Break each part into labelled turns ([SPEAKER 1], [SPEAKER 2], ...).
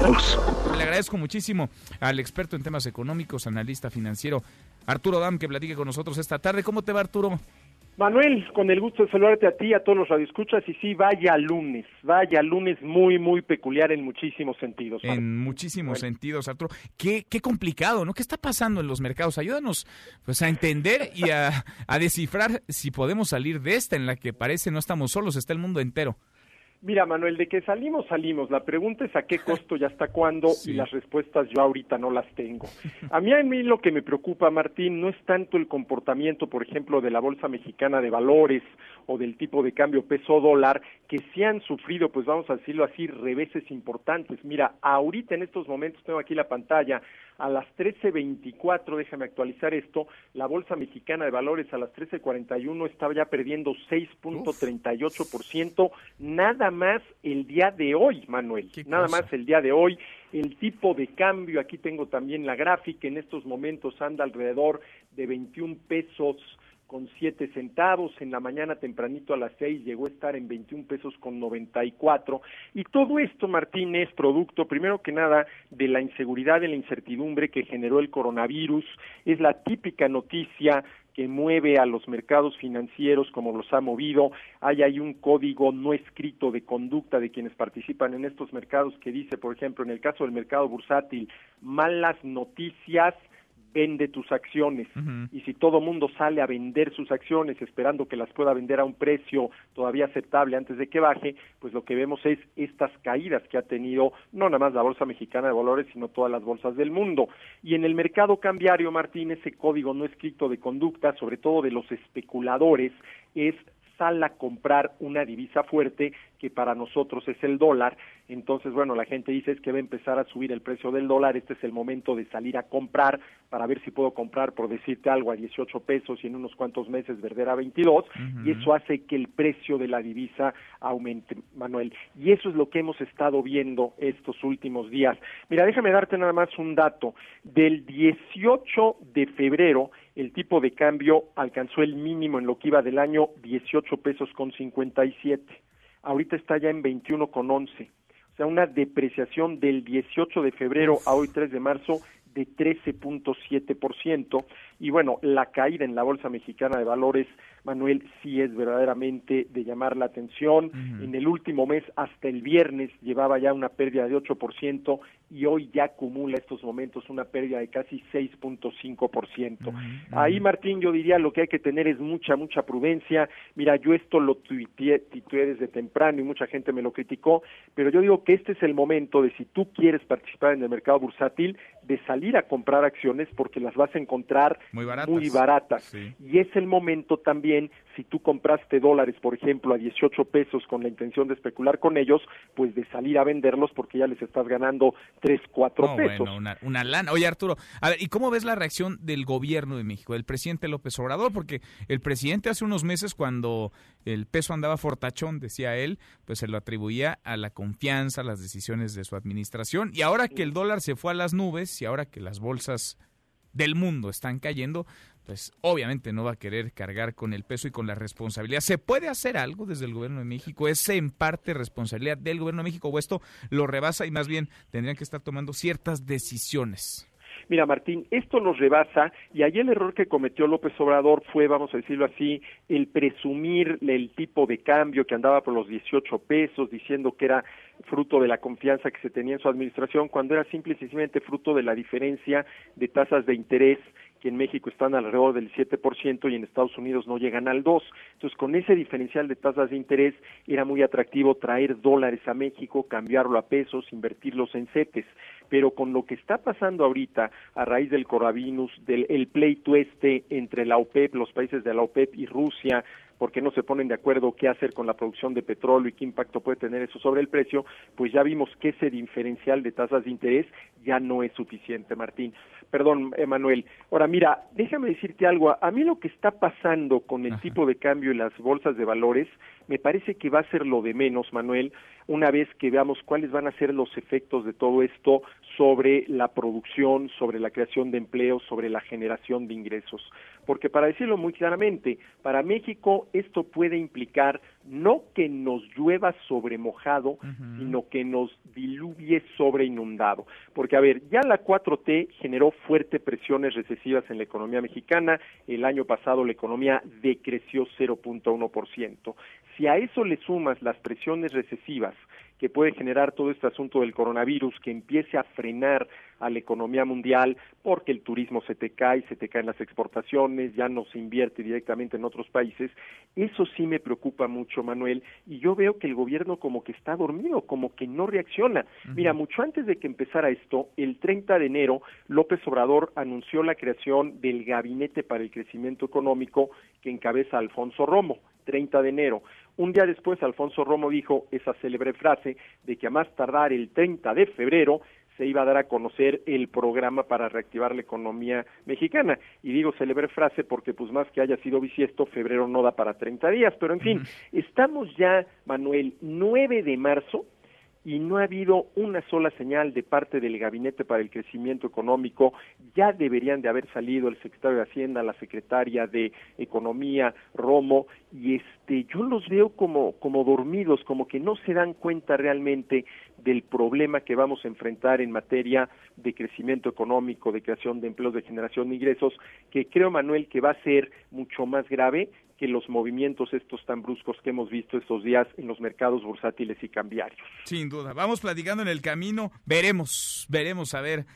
[SPEAKER 1] Le agradezco muchísimo al experto en temas económicos, analista financiero, Arturo Dam, que platique con nosotros esta tarde. ¿Cómo te va, Arturo?
[SPEAKER 2] Manuel, con el gusto de saludarte a ti, a todos los radioescuchas, y sí, vaya lunes, vaya lunes muy, muy peculiar en muchísimos sentidos.
[SPEAKER 1] En muchísimos sentidos, Arturo. Qué, qué complicado, ¿no? ¿Qué está pasando en los mercados? Ayúdanos pues a entender y a, a descifrar si podemos salir de esta en la que parece no estamos solos, está el mundo entero.
[SPEAKER 2] Mira, Manuel, de que salimos, salimos. La pregunta es a qué costo y hasta cuándo, y las respuestas yo ahorita no las tengo. A mí, a mí lo que me preocupa, Martín, no es tanto el comportamiento, por ejemplo, de la Bolsa Mexicana de Valores o del tipo de cambio peso-dólar, que sí han sufrido, pues vamos a decirlo así, reveses importantes. Mira, ahorita en estos momentos tengo aquí la pantalla, a las 13.24, déjame actualizar esto, la Bolsa Mexicana de Valores a las 13.41 estaba ya perdiendo 6.38%, nada más el día de hoy, Manuel, nada más el día de hoy. El tipo de cambio, aquí tengo también la gráfica, en estos momentos anda alrededor de 21 pesos con siete centavos, en la mañana tempranito a las seis llegó a estar en 21 pesos con 94 y todo esto, Martín, es producto, primero que nada, de la inseguridad, de la incertidumbre que generó el coronavirus, es la típica noticia que mueve a los mercados financieros como los ha movido. Hay ahí un código no escrito de conducta de quienes participan en estos mercados que dice, por ejemplo, en el caso del mercado bursátil, malas noticias vende tus acciones. Y si todo mundo sale a vender sus acciones esperando que las pueda vender a un precio todavía aceptable antes de que baje, pues lo que vemos es estas caídas que ha tenido no nada más la Bolsa Mexicana de Valores, sino todas las bolsas del mundo. Y en el mercado cambiario, Martín, ese código no escrito de conducta, sobre todo de los especuladores, es sal a comprar una divisa fuerte que para nosotros es el dólar. Entonces, bueno, la gente dice es que va a empezar a subir el precio del dólar, este es el momento de salir a comprar para ver si puedo comprar, por decirte algo, a 18 pesos y en unos cuantos meses vender a 22, y eso hace que el precio de la divisa aumente, Manuel. Y eso es lo que hemos estado viendo estos últimos días. Mira, déjame darte nada más un dato. Del 18 de febrero, el tipo de cambio alcanzó el mínimo en lo que iba del año 18 pesos con 57. Ahorita está ya en 21 con 11. O sea, una depreciación del 18 de febrero a hoy 3 de marzo de 13.7%. Y bueno, la caída en la Bolsa Mexicana de Valores, Manuel, sí es verdaderamente de llamar la atención. En el último mes, hasta el viernes, llevaba ya una pérdida de 8% y hoy ya acumula estos momentos una pérdida de casi 6.5%. Ahí, Martín, yo diría lo que hay que tener es mucha, mucha prudencia. Mira, yo esto lo tuiteé, tuiteé desde temprano y mucha gente me lo criticó, pero yo digo que este es el momento de si tú quieres participar en el mercado bursátil, de salir a comprar acciones porque las vas a encontrar muy baratas. Y es el momento también, si tú compraste dólares, por ejemplo, a 18 pesos con la intención de especular con ellos, pues de salir a venderlos porque ya les estás ganando 3, 4 pesos.
[SPEAKER 1] Bueno, una, una lana. Oye, Arturo, a ver, ¿y cómo ves la reacción del gobierno de México, del presidente López Obrador? Porque el presidente hace unos meses, cuando el peso andaba fortachón, decía él, pues se lo atribuía a la confianza, a las decisiones de su administración. Y ahora que el dólar se fue a las nubes y ahora que las bolsas del mundo están cayendo, pues obviamente no va a querer cargar con el peso y con la responsabilidad. ¿Se puede hacer algo desde el gobierno de México? ¿Es en parte responsabilidad del gobierno de México o esto lo rebasa y más bien tendrían que estar tomando ciertas decisiones?
[SPEAKER 2] Mira, Martín, esto nos rebasa y ahí el error que cometió López Obrador fue, vamos a decirlo así, el presumir el tipo de cambio que andaba por los 18 pesos, diciendo que era fruto de la confianza que se tenía en su administración, cuando era simple y sencillamente fruto de la diferencia de tasas de interés que en México están alrededor del 7% y en Estados Unidos no llegan al 2%. Entonces, con ese diferencial de tasas de interés era muy atractivo traer dólares a México, cambiarlo a pesos, invertirlos en CETES. Pero con lo que está pasando ahorita a raíz del coronavirus, del el pleito este entre la OPEP, los países de la OPEP y Rusia, porque no se ponen de acuerdo qué hacer con la producción de petróleo y qué impacto puede tener eso sobre el precio, pues ya vimos que ese diferencial de tasas de interés ya no es suficiente, Martín. Perdón, Emanuel. Ahora, mira, déjame decirte algo. A mí lo que está pasando con el tipo de cambio en las bolsas de valores, me parece que va a ser lo de menos, Manuel, una vez que veamos cuáles van a ser los efectos de todo esto sobre la producción, sobre la creación de empleos, sobre la generación de ingresos. Porque para decirlo muy claramente, para México esto puede implicar no que nos llueva sobre mojado, sino que nos diluvie sobre inundado. Porque, a ver, ya la 4T generó fuertes presiones recesivas en la economía mexicana. El año pasado la economía decreció 0.1%. Si a eso le sumas las presiones recesivas que puede generar todo este asunto del coronavirus, que empiece a frenar a la economía mundial, porque el turismo se te cae, se te caen las exportaciones, ya no se invierte directamente en otros países, eso sí me preocupa mucho, Manuel, y yo veo que el gobierno como que está dormido, como que no reacciona. Mira, mucho antes de que empezara esto, el 30 de enero, López Obrador anunció la creación del Gabinete para el Crecimiento Económico que encabeza Alfonso Romo. 30 de enero. Un día después, Alfonso Romo dijo esa célebre frase de que a más tardar el 30 de febrero se iba a dar a conocer el programa para reactivar la economía mexicana. Y digo célebre frase porque pues más que haya sido bisiesto, febrero no da para 30 días. Pero en fin, estamos ya, Manuel, 9 de marzo y no ha habido una sola señal de parte del Gabinete para el Crecimiento Económico. Ya deberían de haber salido el secretario de Hacienda, la secretaria de Economía, Romo, y este, yo los veo como, como dormidos, como que no se dan cuenta realmente del problema que vamos a enfrentar en materia de crecimiento económico, de creación de empleos, de generación de ingresos, que creo, Manuel, que va a ser mucho más grave que los movimientos estos tan bruscos que hemos visto estos días en los mercados bursátiles y cambiarios.
[SPEAKER 1] Duda. Vamos platicando en el camino. Veremos, veremos a ver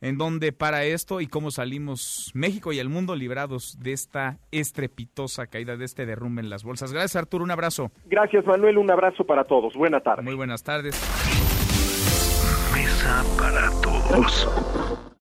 [SPEAKER 1] en dónde para esto y cómo salimos México y el mundo librados de esta estrepitosa caída, de este derrumbe en las bolsas. Gracias, Arturo. Un abrazo.
[SPEAKER 2] Gracias, Manuel. Un abrazo para todos. Buena tarde.
[SPEAKER 1] Muy buenas tardes.
[SPEAKER 3] Mesa para todos.